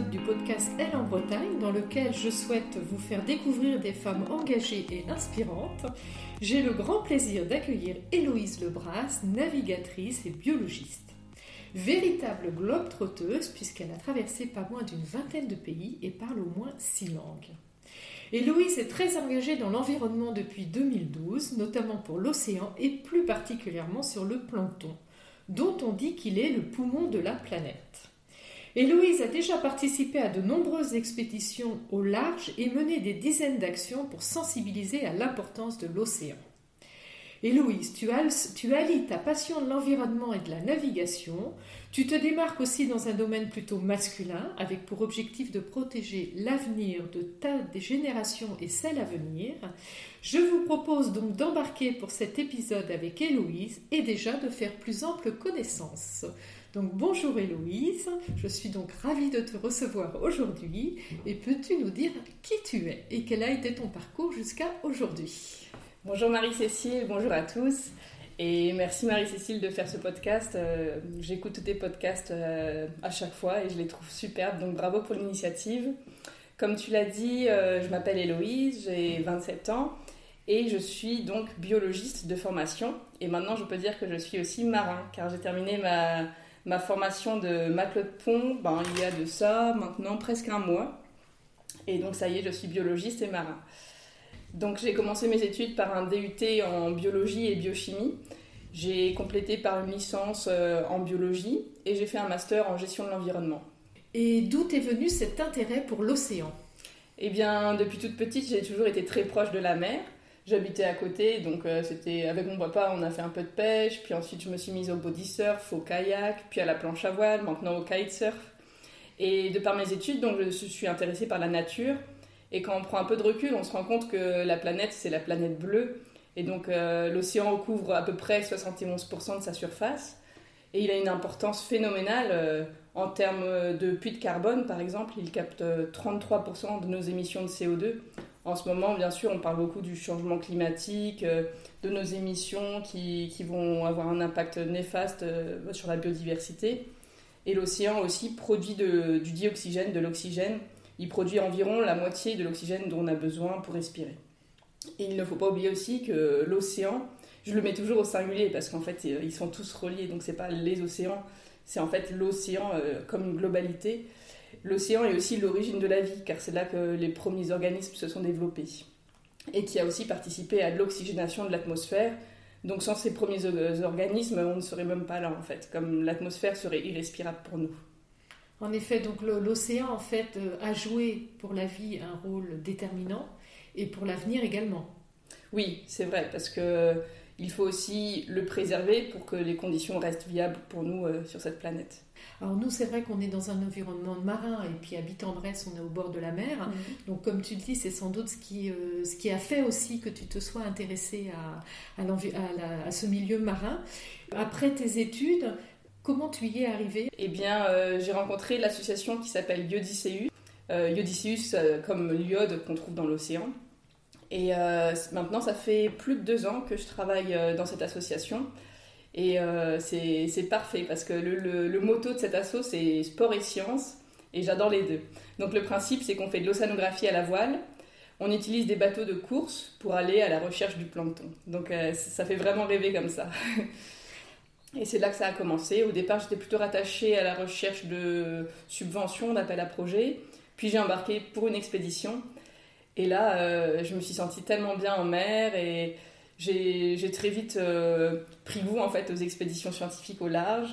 du podcast Elle en Bretagne dans lequel je souhaite vous faire découvrir des femmes engagées et inspirantes. J'ai le grand plaisir d'accueillir Héloïse Lebras, navigatrice et biologiste. Véritable globe-trotteuse puisqu'elle a traversé pas moins d'une vingtaine de pays et parle au moins six langues. Héloïse est très engagée dans l'environnement depuis 2012, notamment pour l'océan et plus particulièrement sur le plancton, dont on dit qu'il est le poumon de la planète. Héloïse a déjà participé à de nombreuses expéditions au large et mené des dizaines d'actions pour sensibiliser à l'importance de l'océan. Héloïse, tu, tu allies ta passion de l'environnement et de la navigation, tu te démarques aussi dans un domaine plutôt masculin, avec pour objectif de protéger l'avenir de ta des générations et celles à venir. Je vous propose donc d'embarquer pour cet épisode avec Héloïse et déjà de faire plus ample connaissance. Donc bonjour Héloïse, je suis donc ravie de te recevoir aujourd'hui. Et peux-tu nous dire qui tu es et quel a été ton parcours jusqu'à aujourd'hui? Bonjour Marie-Cécile, bonjour à tous. Et merci Marie-Cécile de faire ce podcast. Euh, j'écoute tes podcasts euh, à chaque fois et je les trouve superbes, donc bravo pour l'initiative. Comme tu l'as dit, euh, je m'appelle Héloïse, j'ai 27 ans et je suis donc biologiste de formation. Et maintenant je peux dire que je suis aussi marin car j'ai terminé ma ma formation de matelot pont, ben, il y a de ça maintenant presque un mois. Et donc ça y est, je suis biologiste et marin. Donc j'ai commencé mes études par un DUT en biologie et biochimie. J'ai complété par une licence euh, en biologie et j'ai fait un master en gestion de l'environnement. Et d'où est venu cet intérêt pour l'océan? Eh bien, depuis toute petite, j'ai toujours été très proche de la mer. J'habitais à côté, donc euh, c'était avec mon papa, on a fait un peu de pêche, puis ensuite je me suis mise au body surf, au kayak, puis à la planche à voile, maintenant au kitesurf. Et de par mes études, donc je suis intéressée par la nature. Et quand on prend un peu de recul, on se rend compte que la planète, c'est la planète bleue. Et donc euh, l'océan recouvre à peu près 71% de sa surface. Et il a une importance phénoménale euh, en termes de puits de carbone, par exemple. Il capte 33% de nos émissions de CO2. En ce moment, bien sûr, on parle beaucoup du changement climatique, euh, de nos émissions qui, qui vont avoir un impact néfaste euh, sur la biodiversité. Et l'océan aussi produit du dioxygène, de l'oxygène. Il produit environ la moitié de l'oxygène dont on a besoin pour respirer. Et il ne faut pas oublier aussi que l'océan, je le mets toujours au singulier parce qu'en fait, ils sont tous reliés, donc c'est pas les océans, c'est en fait l'océan euh, comme une globalité. L'océan est aussi l'origine de la vie, car c'est là que les premiers organismes se sont développés, et qui a aussi participé à l'oxygénation de l'atmosphère. Donc sans ces premiers organismes, on ne serait même pas là en fait, comme l'atmosphère serait irrespirable pour nous. En effet, donc l'océan en fait euh, a joué pour la vie un rôle déterminant et pour l'avenir également. Oui, c'est vrai, parce que il faut aussi le préserver pour que les conditions restent viables pour nous euh, sur cette planète. Alors nous, c'est vrai qu'on est dans un environnement marin et puis habitant Brest, on est au bord de la mer. Mhm. Donc comme tu le dis, c'est sans doute ce qui, euh, ce qui a fait aussi que tu te sois intéressé à, à, ce milieu marin. Après tes études, comment tu y es arrivé? Eh bien, euh, j'ai rencontré l'association qui s'appelle Iodiceus. Iodiceus comme l'iode qu'on trouve dans l'océan. Et euh, maintenant, ça fait plus de deux ans que je travaille euh, dans cette association. Et euh, c'est parfait parce que le, le, motto de cette asso, c'est sport et science. Et j'adore les deux. Donc le principe, c'est qu'on fait de l'océanographie à la voile. On utilise des bateaux de course pour aller à la recherche du plancton. Donc ça fait vraiment rêver comme ça. Et c'est là que ça a commencé. Au départ, j'étais plutôt rattachée à la recherche de subventions, d'appels à projets. Puis j'ai embarqué pour une expédition et là, euh, je me suis sentie tellement bien en mer et j'ai très vite euh, pris goût en fait aux expéditions scientifiques au large.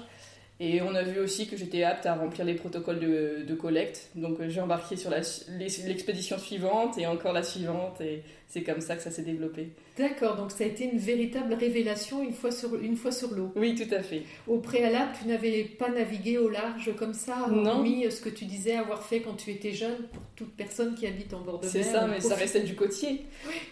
Et on a vu aussi que j'étais apte à remplir les protocoles de, collecte. Donc euh, j'ai embarqué sur l'expédition suivante et encore la suivante. Et c'est comme ça que ça s'est développé. D'accord, donc ça a été une véritable révélation une fois sur, une fois sur l'eau. Oui, tout à fait. Au préalable, tu n'avais pas navigué au large comme ça, non. hormis ce que tu disais avoir fait quand tu étais jeune pour toute personne qui habite en bord de mer. C'est ça, mais ça restait du côtier.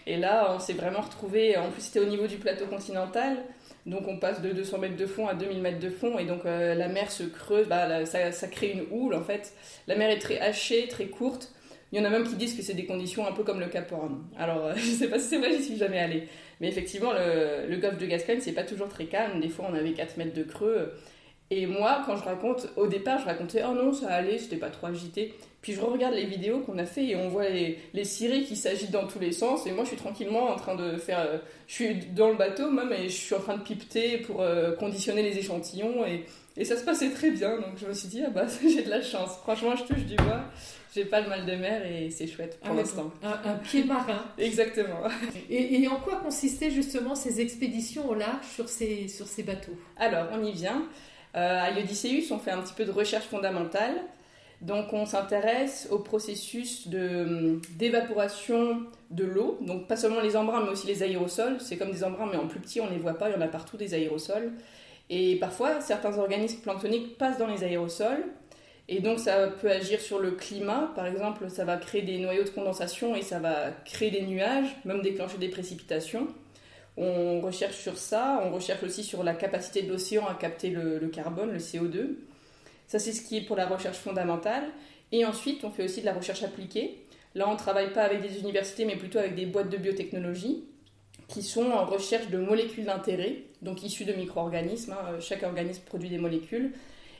Et là, on s'est vraiment retrouvé. En plus, c'était au niveau du plateau continental. Donc on passe de 200 mètres de fond à 2000 mètres de fond et donc euh, la mer se creuse, bah, ça, ça, crée une houle en fait. La mer est très hachée, très courte. Il y en a même qui disent que c'est des conditions un peu comme le Cap Horn. Alors je sais pas si c'est vrai, j'y suis jamais allée. Mais effectivement, le, golfe de Gascogne, c'est pas toujours très calme. Des fois on avait 4 mètres de creux. Et moi, quand je raconte, au départ, je racontais oh non, ça allait, c'était pas trop agité. Puis je regarde les vidéos qu'on a fait et on voit les, les cirés qui s'agitent dans tous les sens. Et moi, je suis tranquillement en train de faire. euh, je suis dans le bateau même et je suis en train de pipeter pour euh, conditionner les échantillons. Et, et ça se passait très bien. Donc je me suis dit, ah bah j'ai de la chance. Franchement, je touche du bois. J'ai pas le mal de mer et c'est chouette pour l'instant. Un, un pied marin. Exactement. Et, et en quoi consistaient justement ces expéditions au large sur ces, sur ces bateaux? Alors, on y vient. Euh, à Iodicéus, on fait un petit peu de recherche fondamentale. Donc, on s'intéresse au processus de, d'évaporation de l'eau. Donc, pas seulement les embruns, mais aussi les aérosols. C'est comme des embruns, mais en plus petit, on ne les voit pas. Il y en a partout des aérosols. Et parfois, certains organismes planctoniques passent dans les aérosols. Et donc, ça peut agir sur le climat. Par exemple, ça va créer des noyaux de condensation et ça va créer des nuages, même déclencher des précipitations. On recherche sur ça, on recherche aussi sur la capacité de l'océan à capter le, le carbone, le CO2. Ça, c'est ce qui est pour la recherche fondamentale. Et ensuite, on fait aussi de la recherche appliquée. Là, on ne travaille pas avec des universités, mais plutôt avec des boîtes de biotechnologie qui sont en recherche de molécules d'intérêt, donc issues de micro-organismes. hein. Chaque organisme produit des molécules.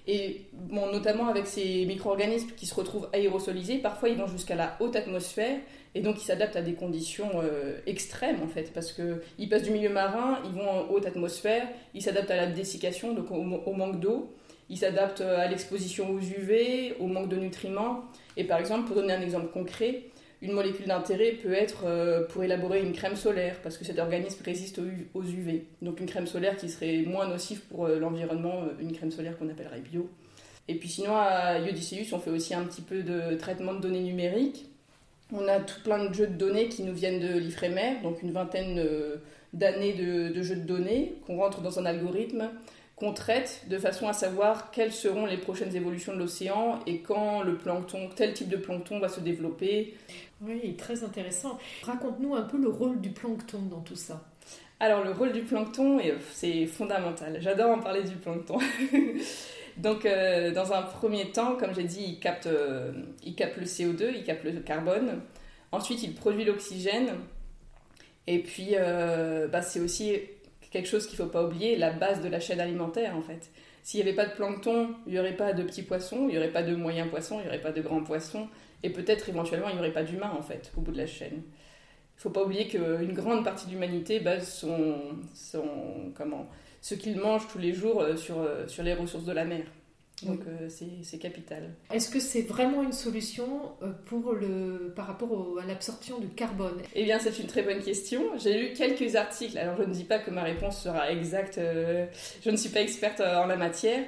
Et notamment avec ces micro-organismes qui se retrouvent aérosolisés, parfois ils vont jusqu'à la haute atmosphère et donc ils s'adaptent à des conditions euh, extrêmes en fait, parce qu'ils passent du milieu marin, ils vont en haute atmosphère, ils s'adaptent à la dessiccation, donc au manque d'eau, ils s'adaptent à l'exposition aux UV, au manque de nutriments. Et par exemple, pour donner un exemple concret, une molécule d'intérêt peut être euh, pour élaborer une crème solaire, parce que cet organisme résiste aux, UV. Donc une crème solaire qui serait moins nocive pour euh, l'environnement, euh, une crème solaire qu'on appellerait bio. Et puis sinon, à Iodicéus, on fait aussi un petit peu de traitement de données numériques. On a tout plein de jeux de données qui nous viennent de l'IFREMER, donc une vingtaine euh, d'années de jeux de données qu'on rentre dans un algorithme qu'on traite de façon à savoir quelles seront les prochaines évolutions de l'océan et quand le plancton, tel type de plancton va se développer. Oui, très intéressant. Raconte-nous un peu le rôle du plancton dans tout ça. Alors le rôle du plancton, est- c'est fondamental. J'adore en parler du plancton. Donc euh, dans un premier temps, comme j'ai dit, il capte, euh, il capte le CO2, il capte le carbone. Ensuite, il produit l'oxygène. Et puis, euh, bah, c'est aussi quelque chose qu'il ne faut pas oublier, la base de la chaîne alimentaire en fait. S'il n'y avait pas de plancton, il n'y aurait pas de petits poissons, il n'y aurait pas de moyens poissons, il n'y aurait pas de grands poissons. Et peut-être éventuellement, il n'y aurait pas d'humains en fait, au bout de la chaîne. Il faut pas oublier qu'une grande partie de l'humanité base son, son comment, ce qu'il mange tous les jours euh, sur, euh, sur les ressources de la mer. Donc euh, c'est- capital. Est-ce que c'est vraiment une solution euh, pour le, par rapport au- à l'absorption du carbone? Eh bien, c'est une très bonne question. J'ai lu quelques articles. Alors, je ne dis pas que ma réponse sera exacte. euh, je ne suis pas experte en la matière.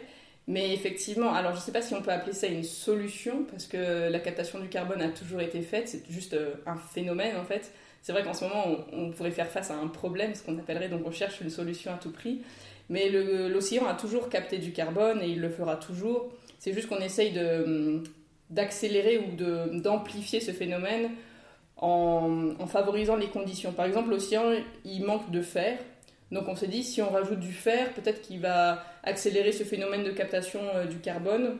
Mais effectivement, alors je ne sais pas si on peut appeler ça une solution, parce que la captation du carbone a toujours été faite. C'est juste un phénomène, en fait. C'est vrai qu'en ce moment, on, on pourrait faire face à un problème, ce qu'on appellerait, donc on cherche une solution à tout prix. Mais l'océan a toujours capté du carbone et il le fera toujours. C'est juste qu'on essaye d'accélérer ou d'amplifier ce phénomène en, en favorisant les conditions. Par exemple, l'océan, il manque de fer. Donc on s'est dit, si on rajoute du fer, peut-être qu'il va accélérer ce phénomène de captation euh, du carbone.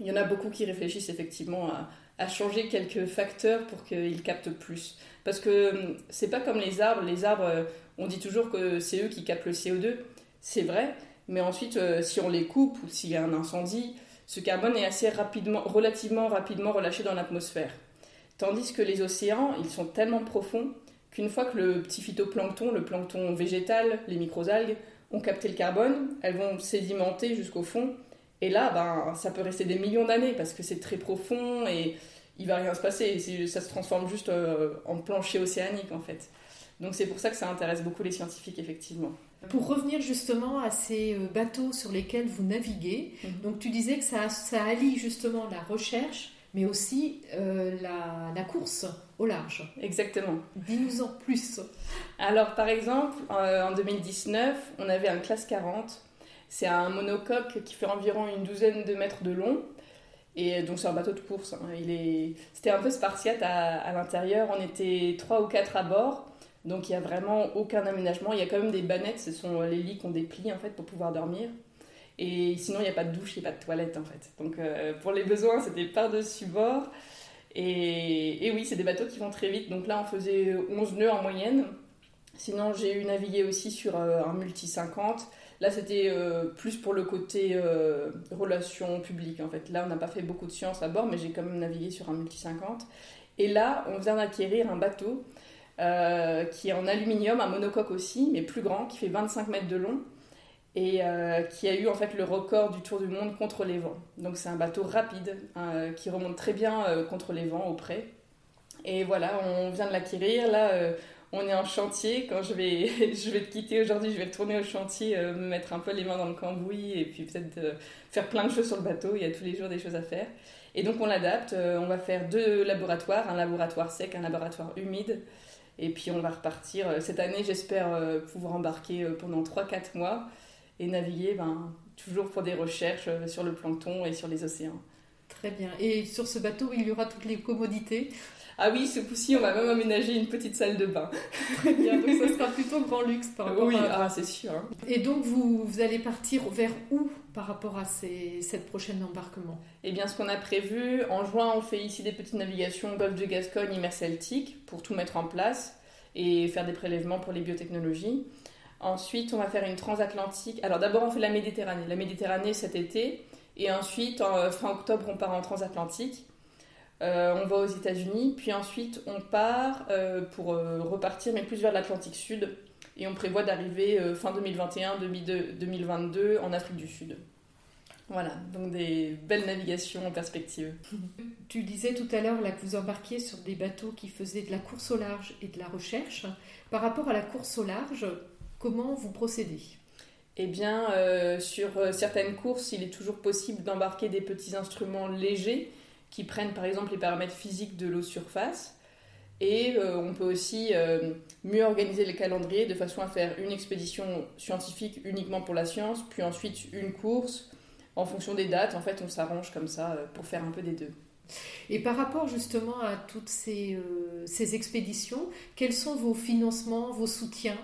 Il y en a beaucoup qui réfléchissent effectivement à, à changer quelques facteurs pour qu'ils captent plus. Parce que hum, c'est pas comme les arbres. Les arbres, euh, on dit toujours que c'est eux qui captent le CO2. C'est vrai. Mais ensuite, euh, si on les coupe ou s'il y a un incendie, ce carbone est assez rapidement, relativement rapidement relâché dans l'atmosphère. Tandis que les océans, ils sont tellement profonds qu'une fois que le petit phytoplancton, le plancton végétal, les microalgues, ont capté le carbone, elles vont sédimenter jusqu'au fond. Et là, ben, ça peut rester des millions d'années parce que c'est très profond et il va rien se passer. Ça se transforme juste euh, en plancher océanique en fait. Donc c'est pour ça que ça intéresse beaucoup les scientifiques effectivement. Pour revenir justement à ces euh, bateaux sur lesquels vous naviguez, Mhm. donc tu disais que ça, ça allie justement la recherche, mais aussi euh, la, la course au large. Exactement. Dis-nous en plus. Alors, par exemple, euh, en 2019, on avait un classe 40. C'est un monocoque qui fait environ une douzaine de mètres de long. Et donc, c'est un bateau de course. hein. Il est... C'était un peu spartiate à, à l'intérieur. On était trois ou quatre à bord. Donc, il n'y a vraiment aucun aménagement. Il y a quand même des bannettes. Ce sont les lits qu'on déplie, en fait, pour pouvoir dormir. Et sinon, il n'y a pas de douche, il n'y a pas de toilette, en fait. Donc, euh, pour les besoins, c'était par-dessus bord. Et, oui, c'est des bateaux qui vont très vite. Donc là, on faisait 11 nœuds en moyenne. Sinon, j'ai eu navigué aussi sur euh, un multi 50. Là, c'était plus pour le côté relations publiques, en fait. Là, on n'a pas fait beaucoup de sciences à bord, mais j'ai quand même navigué sur un multi 50. Et là, on vient d'acquérir un bateau qui est en aluminium, un monocoque aussi, mais plus grand, qui fait 25 mètres de long et euh, qui a eu en fait le record du Tour du Monde contre les vents. Donc c'est un bateau rapide hein, qui remonte très bien euh, contre les vents au près. Et voilà, on vient de l'acquérir. Là, euh, on est en chantier. Quand je vais, je vais te quitter aujourd'hui, je vais retourner au chantier, me mettre un peu les mains dans le cambouis et puis peut-être faire plein de choses sur le bateau. Il y a tous les jours des choses à faire. Et donc on l'adapte. on va faire deux laboratoires, un laboratoire sec, un laboratoire humide. Et puis on va repartir. Cette année, j'espère pouvoir embarquer pendant 3-4 mois et naviguer ben, toujours pour des recherches euh, sur le plancton et sur les océans. Très bien. Et sur ce bateau, il y aura toutes les commodités ah oui, ce coup-ci, on va même aménager une petite salle de bain. Très bien, donc ça sera plutôt grand luxe par rapport oui, ah, c'est sûr. Hein. Et donc, vous, vous, allez partir vers où par rapport à ces, cette prochaine embarquement? Eh bien, ce qu'on a prévu, en juin, on fait ici des petites navigations Golfe de Gascogne, Imer Celtique, pour tout mettre en place et faire des prélèvements pour les biotechnologies. Ensuite, on va faire une transatlantique. Alors d'abord, on fait la Méditerranée. La Méditerranée cet été. Et ensuite, en, fin octobre, on part en transatlantique. Euh, on va aux États-Unis. Puis ensuite, on part euh, pour euh, repartir, mais plus vers l'Atlantique Sud. Et on prévoit d'arriver fin 2021, 2022 en Afrique du Sud. Voilà, donc des belles navigations en perspective. Tu disais tout à l'heure là que vous embarquiez sur des bateaux qui faisaient de la course au large et de la recherche. Par rapport à la course au large, Comment vous procédez? Eh bien, sur certaines courses, il est toujours possible d'embarquer des petits instruments légers qui prennent par exemple les paramètres physiques de l'eau surface. Et euh, on peut aussi mieux organiser le calendrier de façon à faire une expédition scientifique uniquement pour la science, puis ensuite une course. En fonction des dates, en fait, on s'arrange comme ça pour faire un peu des deux. Et par rapport justement à toutes ces, ces expéditions, quels sont vos financements, vos soutiens?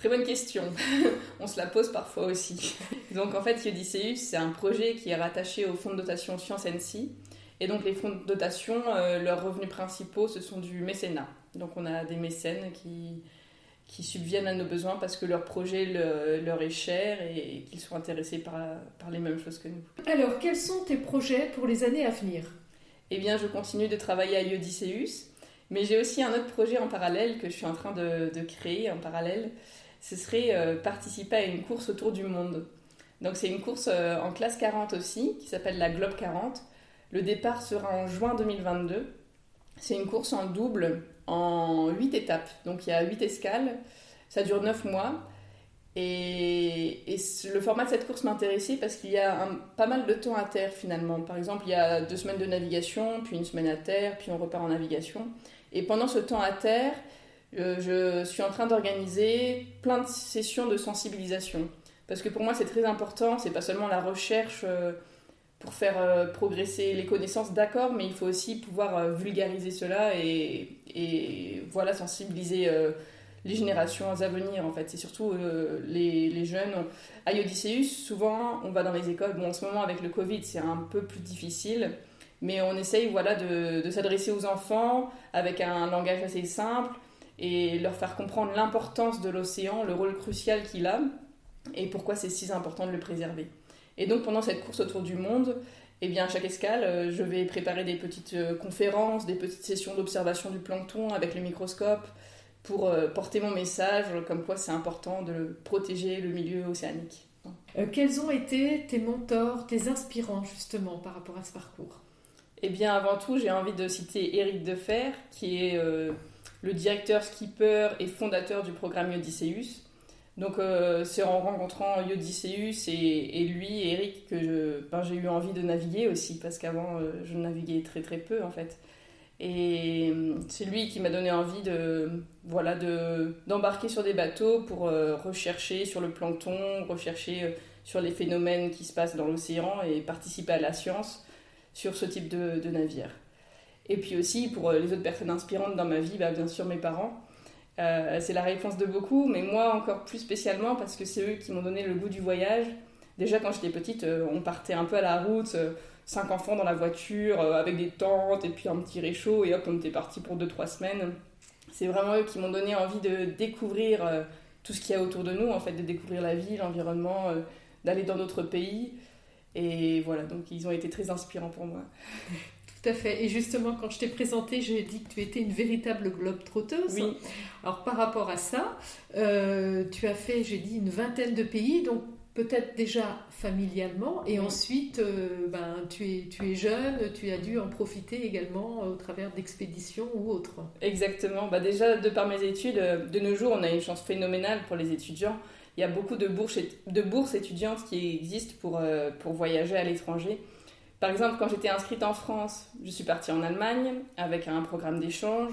Très bonne question. On se la pose parfois aussi. Donc en fait, Yodiceus, c'est un projet qui est rattaché au fonds de dotation Science NC. Et donc les fonds de dotation, euh, leurs revenus principaux, ce sont du mécénat. Donc on a des mécènes qui, qui subviennent à nos besoins parce que leur projet leur est cher et qu'ils sont intéressés par, par les mêmes choses que nous. Alors, quels sont tes projets pour les années à venir? Eh bien, je continue de travailler à Iodiceus, mais j'ai aussi un autre projet en parallèle que je suis en train de, de créer en parallèle ce serait euh, participer à une course autour du monde. Donc c'est une course euh, en classe 40 aussi, qui s'appelle la Globe 40. Le départ sera en juin 2022. C'est une course en double en 8 étapes. Donc il y a 8 escales, ça dure 9 mois. Et, le format de cette course m'intéressait parce qu'il y a pas mal de temps à terre finalement. Par exemple, il y a deux semaines de navigation, puis une semaine à terre, puis on repart en navigation. Et pendant ce temps à terre, euh, je suis en train d'organiser plein de sessions de sensibilisation. Parce que pour moi, c'est très important. C'est pas seulement la recherche euh, pour faire euh, progresser les connaissances, d'accord, mais il faut aussi pouvoir vulgariser cela et, voilà, sensibiliser les générations à venir, en fait. C'est surtout les, jeunes. À Odysseus, souvent, on va dans les écoles. Bon, en ce moment, avec le Covid, c'est un peu plus difficile. Mais on essaye voilà, de s'adresser aux enfants avec un langage assez simple et leur faire comprendre l'importance de l'océan, le rôle crucial qu'il a et pourquoi c'est si important de le préserver. Et donc pendant cette course autour du monde, eh bien, à chaque escale, euh, je vais préparer des petites euh, conférences, des petites sessions d'observation du plancton avec le microscope pour euh, porter mon message comme quoi c'est important de protéger le milieu océanique. quels ont été tes mentors, tes inspirants justement par rapport à ce parcours? Eh bien, avant tout, j'ai envie de citer Éric Defer, qui est le directeur skipper et fondateur du programme Yodiceus. Donc euh, c'est en rencontrant Yodiceus et, lui, Eric, que ben, j'ai eu envie de naviguer aussi, parce qu'avant euh, je naviguais très très peu en fait. Et euh, c'est lui qui m'a donné envie de voilà de d'embarquer sur des bateaux pour rechercher sur le plancton, rechercher sur les phénomènes qui se passent dans l'océan et participer à la science sur ce type de, de navire. Et puis aussi, pour les autres personnes inspirantes dans ma vie, bah, bien sûr mes parents. Euh, c'est la réponse de beaucoup, mais moi encore plus spécialement parce que c'est eux qui m'ont donné le goût du voyage. Déjà quand j'étais petite, euh, on partait un peu à la route, cinq enfants dans la voiture, avec des tentes et puis un petit réchaud, et hop, on était parti pour deux, trois semaines. C'est vraiment eux qui m'ont donné envie de découvrir tout ce qu'il y a autour de nous, en fait, de découvrir la vie, l'environnement, d'aller dans d'autres pays. Et voilà, donc ils ont été très inspirants pour moi. Tout à fait. Et justement, quand je t'ai présentée, j'ai dit que tu étais une véritable globe trotteuse. Oui. Alors par rapport à ça, euh, tu as fait, j'ai dit, une vingtaine de pays, donc peut-être déjà familialement, et ensuite, euh, ben, tu, es, tu es jeune, tu as dû en profiter également au travers d'expéditions ou autres. Exactement. Bah déjà, de par mes études, euh, de nos jours, on a une chance phénoménale pour les étudiants. Il y a beaucoup de bourses, de bourses étudiantes qui existent pour, pour voyager à l'étranger. Par exemple, quand j'étais inscrite en France, je suis partie en Allemagne avec un programme d'échange.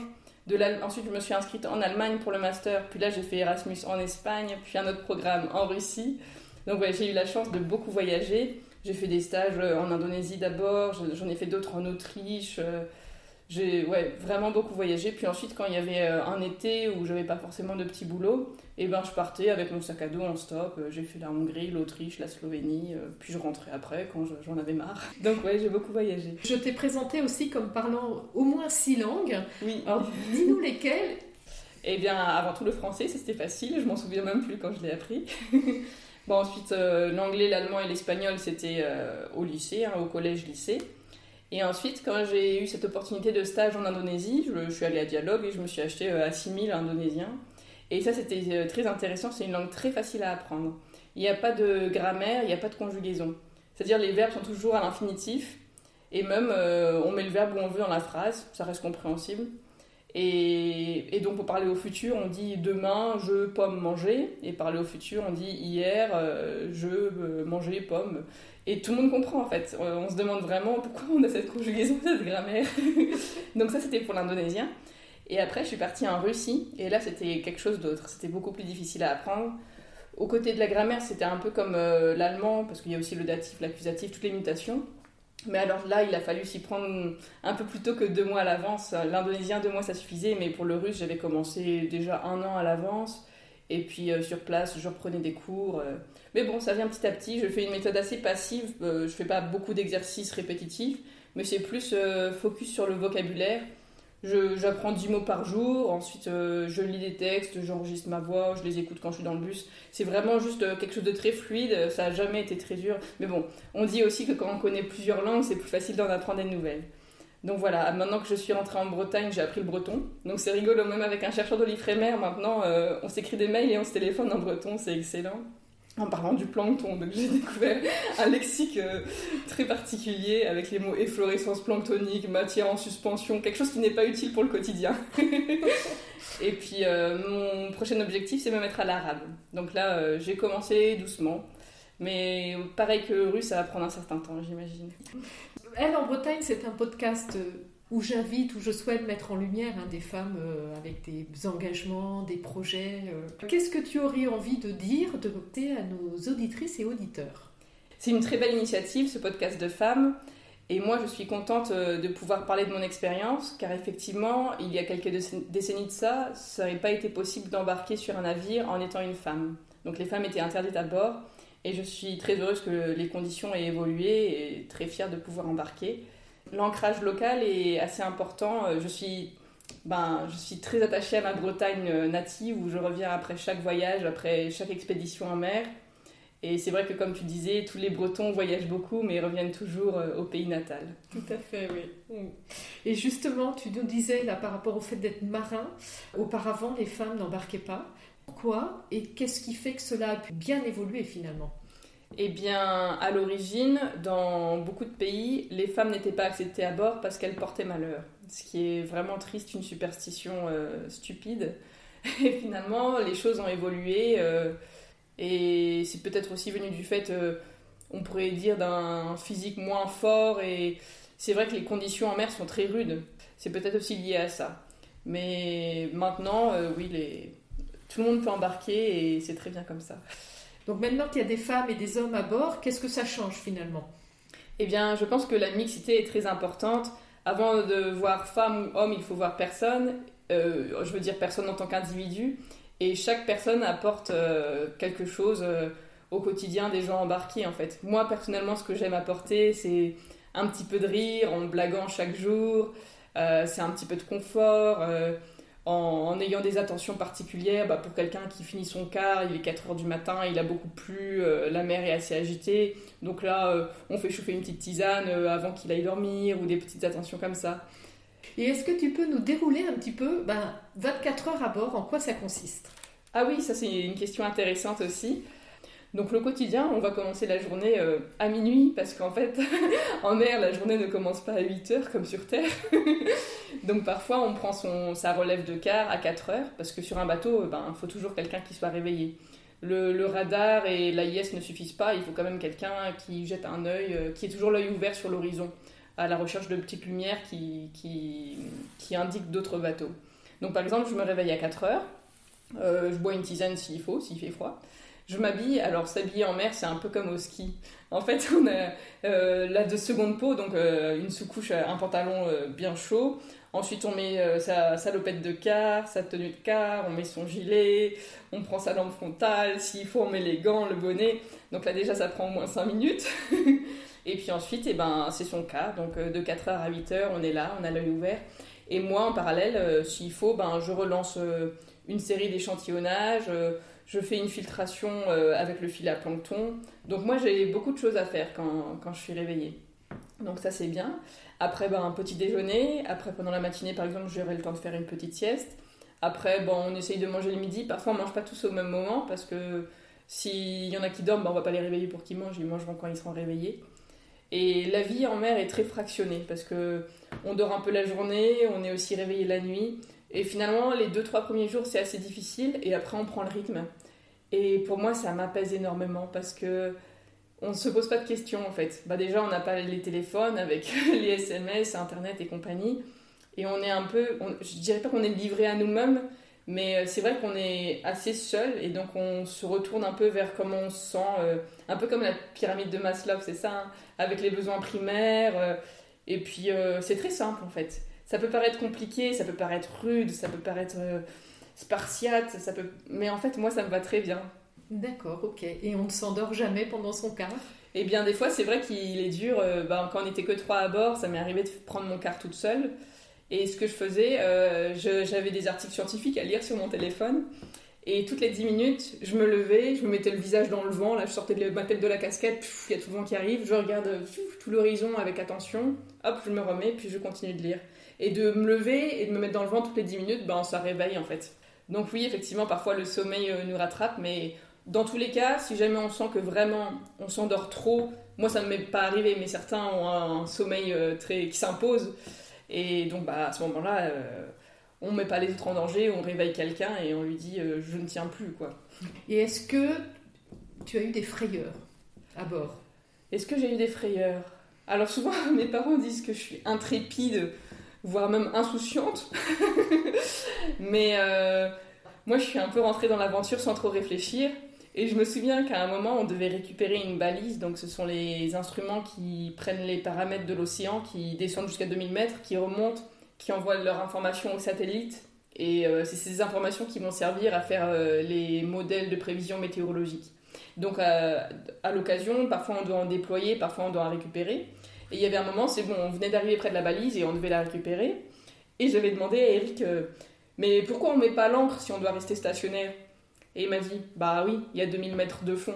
ensuite, je me suis inscrite en Allemagne pour le master, puis là, j'ai fait Erasmus en Espagne, puis un autre programme en Russie. Donc, j'ai eu la chance de beaucoup voyager. J'ai fait des stages euh, en Indonésie d'abord, j'en ai fait d'autres en Autriche. Euh, j'ai ouais, vraiment beaucoup voyagé. Puis ensuite, quand il y avait euh, un été où j'avais pas forcément de petit boulot, et ben je partais avec mon sac à dos en stop. Euh, j'ai fait la Hongrie, l'Autriche, la Slovénie, euh, puis je rentrais après quand j'en avais marre. Donc ouais, j'ai beaucoup voyagé. Je t'ai présenté aussi comme parlant au moins six langues. Oui. Alors dis-nous lesquelles. Eh bien, avant tout le français, c'était facile. Je m'en souviens même plus quand je l'ai appris. bon, ensuite, l'anglais, l'allemand et l'espagnol, c'était au lycée, hein, au collège-lycée. Et ensuite, quand j'ai eu cette opportunité de stage en Indonésie, je, suis allée à Dialogue et je me suis acheté à 6000 indonésien. Et ça, c'était euh, très intéressant. C'est une langue très facile à apprendre. Il n'y a pas de grammaire, il n'y a pas de conjugaison. C'est-à-dire, les verbes sont toujours à l'infinitif. Et même, euh, on met le verbe où on veut dans la phrase, ça reste compréhensible. Et, donc, pour parler au futur, on dit demain, je, pomme, manger. Et parler au futur, on dit hier, euh, je, manger, pomme. Et tout le monde comprend en fait. Euh, on se demande vraiment pourquoi on a cette conjugaison, cette grammaire. Donc ça c'était pour l'indonésien. Et après je suis partie en Russie et là c'était quelque chose d'autre. C'était beaucoup plus difficile à apprendre. Au côté de la grammaire c'était un peu comme euh, l'allemand parce qu'il y a aussi le datif, l'accusatif, toutes les mutations. Mais alors là, il a fallu s'y prendre un peu plus tôt que deux mois à l'avance. L'indonésien, deux mois, ça suffisait, mais pour le russe, j'avais commencé déjà un an à l'avance. Et puis euh, sur place, je reprenais des cours. Mais bon, ça vient petit à petit. Je fais une méthode assez passive. Euh, je fais pas beaucoup d'exercices répétitifs, mais c'est plus euh, focus sur le vocabulaire. J'apprends 10 mots par jour, ensuite euh, je lis des textes, j'enregistre ma voix, je les écoute quand je suis dans le bus. C'est vraiment juste quelque chose de très fluide, ça n'a jamais été très dur. Mais bon, on dit aussi que quand on connaît plusieurs langues, c'est plus facile d'en apprendre des nouvelles. Donc voilà, maintenant que je suis rentrée en Bretagne, j'ai appris le breton. Donc c'est rigolo, même avec un chercheur de maintenant on s'écrit des mails et on se téléphone en breton, c'est excellent en parlant du plancton. Donc j'ai découvert un lexique euh, très particulier avec les mots efflorescence planctonique, matière en suspension, quelque chose qui n'est pas utile pour le quotidien. Et puis euh, mon prochain objectif, c'est me mettre à l'arabe. Donc là, euh, j'ai commencé doucement. Mais pareil que le russe, ça va prendre un certain temps, j'imagine. Elle en Bretagne, c'est un podcast où j'invite, où je souhaite mettre en lumière hein, des femmes euh, avec des engagements, des projets. Euh. Qu'est-ce que tu aurais envie de dire, de côté à nos auditrices et auditeurs? C'est une très belle initiative, ce podcast de femmes. Et moi, je suis contente euh, de pouvoir parler de mon expérience, car effectivement, il y a quelques décennies de ça, ça n'avait pas été possible d'embarquer sur un navire en étant une femme. Donc les femmes étaient interdites à bord, et je suis très heureuse que les conditions aient évolué et très fière de pouvoir embarquer l'ancrage local est assez important. Euh, je suis, ben, je suis très attachée à ma Bretagne euh, native où je reviens après chaque voyage, après chaque expédition en mer. Et c'est vrai que comme tu disais, tous les Bretons voyagent beaucoup mais reviennent toujours euh, au pays natal. Tout à fait, oui. Et justement, tu nous disais là par rapport au fait d'être marin, auparavant les femmes n'embarquaient pas. Pourquoi et qu'est-ce qui fait que cela a pu bien évoluer finalement? Eh bien, à l'origine, dans beaucoup de pays, les femmes n'étaient pas acceptées à bord parce qu'elles portaient malheur. Ce qui est vraiment triste, une superstition euh, stupide. Et finalement, les choses ont évolué. Euh, et c'est peut-être aussi venu du fait, euh, on pourrait dire, d'un physique moins fort. Et c'est vrai que les conditions en mer sont très rudes. C'est peut-être aussi lié à ça. Mais maintenant, oui, tout le monde peut embarquer et c'est très bien comme ça. Donc maintenant qu'il y a des femmes et des hommes à bord, qu'est-ce que ça change finalement? Eh bien, je pense que la mixité est très importante. Avant de voir femme ou homme, il faut voir personne. Euh, je veux dire personne en tant qu'individu. Et chaque personne apporte euh, quelque chose euh, au quotidien des gens embarqués en fait. Moi personnellement, ce que j'aime apporter, c'est un petit peu de rire en blaguant chaque jour. c'est un petit peu de confort en, ayant des attentions particulières. Bah, pour quelqu'un qui finit son quart, il est 4 heures du matin, il a beaucoup plu, euh, la mer est assez agitée. Donc là, euh, on fait chauffer une petite tisane euh, avant qu'il aille dormir ou des petites attentions comme ça. Et est-ce que tu peux nous dérouler un petit peu ben, 24 heures à bord, en quoi ça consiste? Ah oui, ça c'est une question intéressante aussi. Donc le quotidien, on va commencer la journée euh, à minuit parce qu'en fait, en mer, la journée ne commence pas à 8 heures comme sur Terre. Donc parfois, on prend son, sa relève de quart à 4 heures parce que sur un bateau, il ben, faut toujours quelqu'un qui soit réveillé. Le, radar et l'AIS ne suffisent pas, il faut quand même quelqu'un qui jette un œil, euh, qui ait toujours l'œil ouvert sur l'horizon, à la recherche de petites lumières qui, qui, indiquent d'autres bateaux. Donc par exemple, je me réveille à 4 heures, euh, je bois une tisane s'il faut, s'il fait froid je m'habille. Alors, s'habiller en mer, c'est un peu comme au ski. En fait, on a euh, la de seconde peau, donc euh, une sous-couche, euh, un pantalon bien chaud. Ensuite, on met sa salopette de car, sa tenue de car, on met son gilet, on prend sa lampe frontale. S'il faut, on met les gants, le bonnet. Donc là, déjà, ça prend au moins 5 minutes. Et puis ensuite, eh ben, c'est son cas. Donc de 4h à 8h, on est là, on a l'œil ouvert. Et moi, en parallèle, s'il faut, ben, je relance une série d'échantillonnages je fais une filtration euh, avec le fil à plancton. Donc moi j'ai beaucoup de choses à faire quand, quand je suis réveillée. Donc ça c'est bien. Après ben, un petit déjeuner, après pendant la matinée par exemple j'aurai le temps de faire une petite sieste. Après bon, on essaye de manger le midi, parfois on mange pas tous au même moment parce que s'il y en a qui dorment, ben, on va pas les réveiller pour qu'ils mangent, ils mangeront quand ils seront réveillés. Et la vie en mer est très fractionnée parce que on dort un peu la journée, on est aussi réveillé la nuit. Et finalement, les deux, trois premiers jours, c'est assez difficile. Et après, on prend le rythme. Et pour moi, ça m'apaise énormément parce que on ne se pose pas de questions en fait. Bah déjà, on n'a pas les téléphones avec les SMS, Internet et compagnie. Et on est un peu, je dirais pas qu'on est livré à nous-mêmes, mais euh, c'est vrai qu'on est assez seul et donc on se retourne un peu vers comment on se sent, euh, un peu comme la pyramide de Maslow, c'est ça, hein, avec les besoins primaires. Euh, et puis c'est très simple en fait ça peut paraître compliqué, ça peut paraître rude, ça peut paraître euh, spartiate, ça peut... mais en fait, moi, ça me va très bien. D'accord, ok. Et on ne s'endort jamais pendant son quart? Eh bien, des fois, c'est vrai qu'il est dur. Euh, ben, quand on n'était que trois à bord, ça m'est arrivé de prendre mon quart toute seule. Et ce que je faisais, euh, j'avais des articles scientifiques à lire sur mon téléphone. Et toutes les 10 minutes, je me levais, je me mettais le visage dans le vent, là je sortais de ma tête de la casquette, il y a tout le vent qui arrive, je regarde tout l'horizon avec attention, hop, je me remets, puis je continue de lire. Et de me lever et de me mettre dans le vent toutes les 10 minutes, ben, ça réveille en fait. Donc oui, effectivement, parfois le sommeil euh, nous rattrape, mais dans tous les cas, si jamais on sent que vraiment on s'endort trop, moi ça ne m'est pas arrivé, mais certains ont un, sommeil euh, très qui s'impose. Et donc bah, à ce moment-là, euh, on ne met pas les autres en danger, on réveille quelqu'un et on lui dit je ne tiens plus. quoi. Et est-ce que tu as eu des frayeurs à bord? Est-ce que j'ai eu des frayeurs? Alors souvent mes parents disent que je suis intrépide voire même insouciante. Mais euh, moi, je suis un peu rentrée dans l'aventure sans trop réfléchir. Et je me souviens qu'à un moment, on devait récupérer une balise. Donc, ce sont les instruments qui prennent les paramètres de l'océan, qui descendent jusqu'à 2000 mètres, qui remontent, qui envoient leurs informations au satellite. Et euh, c'est ces informations qui vont servir à faire euh, les modèles de prévision météorologique. Donc, à l'occasion, parfois on doit en déployer, parfois on doit en récupérer. Et il y avait un moment, c'est bon, on venait d'arriver près de la balise et on devait la récupérer. Et j'avais demandé à Eric, euh, mais pourquoi on met pas l'ancre si on doit rester stationnaire? Et il m'a dit, bah oui, il y a 2000 mètres de fond.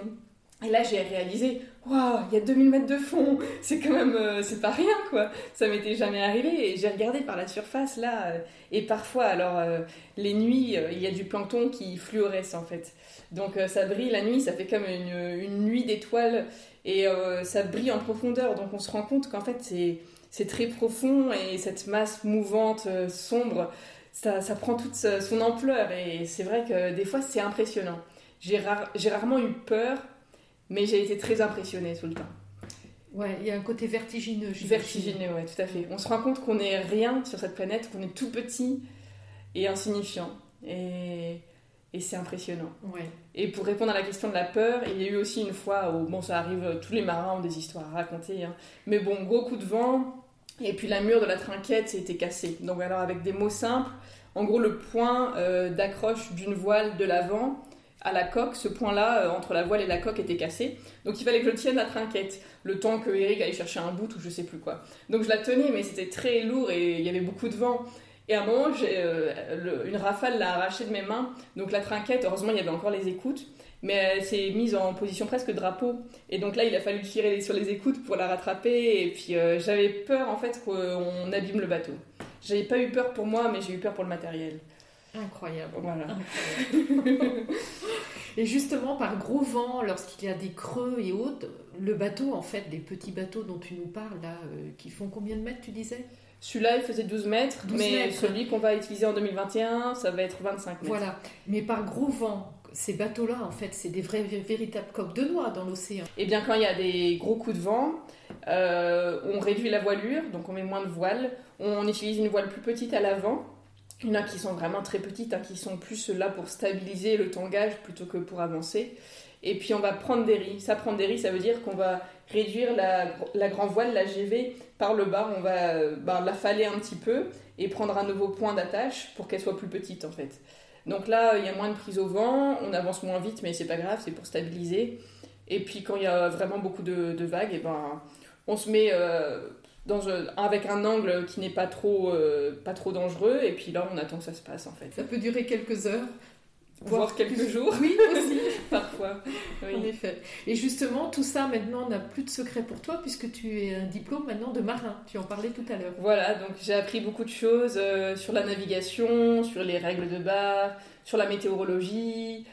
Et là, j'ai réalisé, waouh, il y a 2000 mètres de fond, c'est quand même, euh, c'est pas rien quoi. Ça m'était jamais arrivé. Et j'ai regardé par la surface là, euh, et parfois, alors, les nuits, il y a du plancton qui fluoresce en fait. Donc ça brille la nuit, ça fait comme une, une nuit d'étoiles et euh, ça brille en profondeur. Donc on se rend compte qu'en fait c'est très profond et cette masse mouvante, euh, sombre, ça, ça, prend toute son ampleur. Et c'est vrai que des fois c'est impressionnant. J'ai rarement eu peur, mais j'ai été très impressionnée tout le temps. Ouais, il y a un côté vertigineux. Vertigineux, ouais, tout à fait. On se rend compte qu'on est rien sur cette planète, qu'on est tout petit et insignifiant. Et et c'est impressionnant. Ouais. Et pour répondre à la question de la peur, il y a eu aussi une fois où, bon, ça arrive, tous les marins ont des histoires à raconter, hein. mais bon, gros coup de vent, et puis la mur de la trinquette était cassée. Donc, alors, avec des mots simples, en gros, le point euh, d'accroche d'une voile de l'avant à la coque, ce point-là, euh, entre la voile et la coque, était cassé. Donc, il fallait que je tienne la trinquette, le temps que Eric allait chercher un bout ou je sais plus quoi. Donc, je la tenais, mais c'était très lourd et il y avait beaucoup de vent. Et à un moment, euh, une rafale l'a arraché de mes mains. Donc la trinquette, heureusement, il y avait encore les écoutes. Mais elle s'est mise en position presque drapeau. Et donc là, il a fallu tirer sur les écoutes pour la rattraper. Et puis euh, j'avais peur en fait qu'on abîme le bateau. J'avais pas eu peur pour moi, mais j'ai eu peur pour le matériel. Incroyable. Voilà. et justement, par gros vent, lorsqu'il y a des creux et autres, le bateau, en fait, des petits bateaux dont tu nous parles, là, euh, qui font combien de mètres, tu disais? Celui-là, il faisait 12 mètres, mais celui qu'on va utiliser en 2021, ça va être 25 mètres. Voilà, mais par gros vent, ces bateaux-là, en fait, c'est des vrais, véritables coques de noix dans l'océan. Eh bien, quand il y a des gros coups de vent, euh, on réduit la voilure, donc on met moins de voiles. On utilise une voile plus petite à l'avant. Il y en a qui sont vraiment très petites, hein, qui sont plus là pour stabiliser le tangage plutôt que pour avancer. Et puis on va prendre des riz. Ça, prendre des riz, ça veut dire qu'on va réduire la, la grand voile, la GV, par le bas. On va bah, la faller un petit peu et prendre un nouveau point d'attache pour qu'elle soit plus petite en fait. Donc là, il y a moins de prise au vent, on avance moins vite, mais c'est pas grave, c'est pour stabiliser. Et puis quand il y a vraiment beaucoup de, vagues, et eh ben, on se met euh, avec un angle qui n'est pas euh, pas trop dangereux, et puis là, on attend que ça se passe en fait. Ça peut durer quelques heures voire quelques jours. Oui, aussi. Parfois. En effet. Et justement, tout ça maintenant n'a plus de secret pour toi puisque tu es un diplôme maintenant de marin. Tu en parlais tout à l'heure. Voilà, donc j'ai appris beaucoup de choses euh, sur la navigation, sur les règles de bar, sur la météorologie,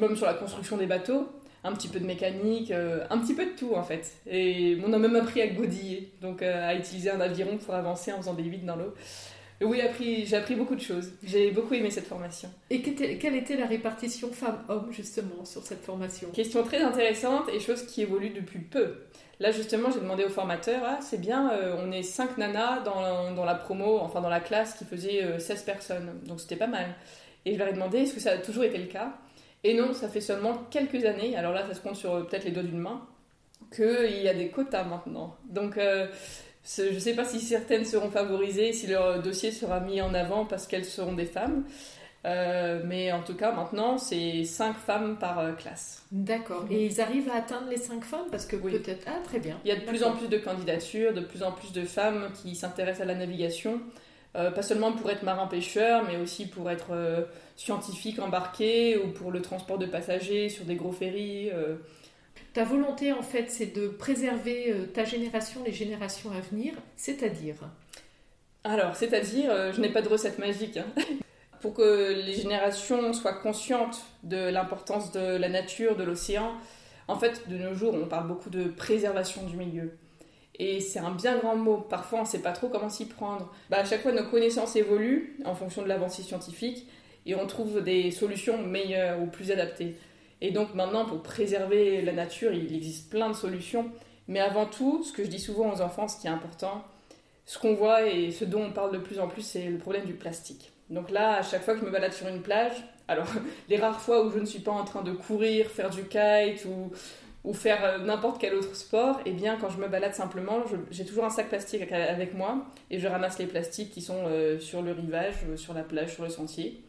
même sur la construction des bateaux. Un petit peu de mécanique, euh, un petit peu de tout en fait. Et on a même appris à godiller, donc euh, à utiliser un aviron pour avancer en faisant des huit dans l'eau. Oui, j'ai appris beaucoup de choses. J'ai beaucoup aimé cette formation. Et quelle était la répartition femmes-hommes, justement, sur cette formation? Question très intéressante et chose qui évolue depuis peu. Là, justement, j'ai demandé au formateur, ah, c'est bien, euh, on est 5 nanas dans, dans, la promo, enfin dans la classe qui faisait 16 euh, personnes. Donc c'était pas mal. Et je leur ai demandé, est-ce que ça a toujours été le cas? Et non, ça fait seulement quelques années, alors là, ça se compte sur euh, peut-être les doigts d'une main, qu'il y a des quotas maintenant. Donc je ne sais pas si certaines seront favorisées, si leur dossier sera mis en avant parce qu'elles seront des femmes. Euh, mais en tout cas, maintenant, c'est 5 femmes par euh, classe. D'accord. Et ils arrivent à atteindre les 5 femmes Parce que peut-être. Ah, très bien. Il y a de plus en plus de candidatures, de plus en plus de femmes qui s'intéressent à la navigation. Euh, pas seulement pour être marin-pêcheur, mais aussi pour être scientifique embarqué ou pour le transport de passagers sur des gros ferries. Ta volonté, en fait, c'est de préserver euh, ta génération, les générations à venir, c'est-à-dire Alors, c'est-à-dire, euh, je n'ai pas de recette magique. Hein. Pour que les générations soient conscientes de l'importance de la nature, de l'océan, en fait, de nos jours, on parle beaucoup de préservation du milieu. Et c'est un bien grand mot. Parfois, on ne sait pas trop comment s'y prendre. Bah, à chaque fois, nos connaissances évoluent en fonction de l'avancée scientifique et on trouve des solutions meilleures ou plus adaptées. Et donc maintenant, pour préserver la nature, il existe plein de solutions. Mais avant tout, ce que je dis souvent aux enfants, ce qui est important, ce qu'on voit et ce dont on parle de plus en plus, c'est le problème du plastique. Donc là, à chaque fois que je me balade sur une plage, alors les rares fois où je ne suis pas en train de courir, faire du kite ou, faire euh, n'importe quel autre sport, eh bien quand je me balade simplement, j'ai toujours un sac plastique avec moi et je ramasse les plastiques qui sont euh, sur le rivage, euh, sur la plage, sur le sentier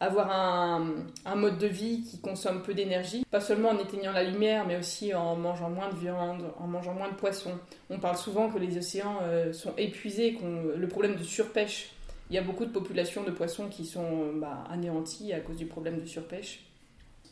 avoir un, mode de vie qui consomme peu d'énergie, pas seulement en éteignant la lumière, mais aussi en mangeant moins de viande, en mangeant moins de poissons. On parle souvent que les océans euh, sont épuisés, qu'on le problème de surpêche. Il y a beaucoup de populations de poissons qui sont bah, anéanties à cause du problème de surpêche.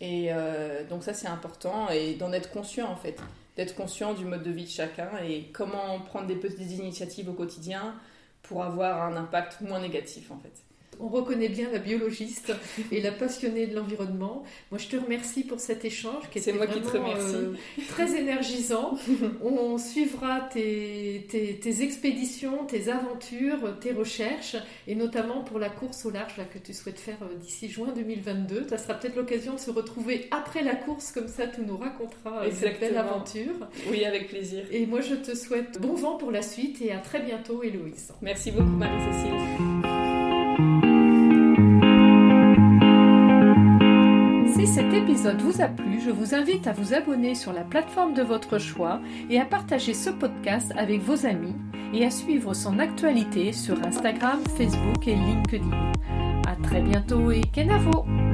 Et euh, donc ça c'est important et d'en être conscient en fait, d'être conscient du mode de vie de chacun et comment prendre des petites initiatives au quotidien pour avoir un impact moins négatif en fait. On reconnaît bien la biologiste et la passionnée de l'environnement. Moi, je te remercie pour cet échange qui était moi qui te remercie. Euh, très énergisant. On suivra tes, tes, expéditions, tes aventures, tes recherches, et notamment pour la course au large là, que tu souhaites faire euh, d'ici juin 2022. Ça sera peut-être l'occasion de se retrouver après la course, comme ça tu nous raconteras euh, cette belle aventure. Oui, avec plaisir. Et moi, je te souhaite bon vent pour la suite et à très bientôt, Héloïse. Merci beaucoup, Marie-Cécile. Épisode vous a plu, je vous invite à vous abonner sur la plateforme de votre choix et à partager ce podcast avec vos amis et à suivre son actualité sur Instagram, Facebook et LinkedIn. À très bientôt et Kenavo!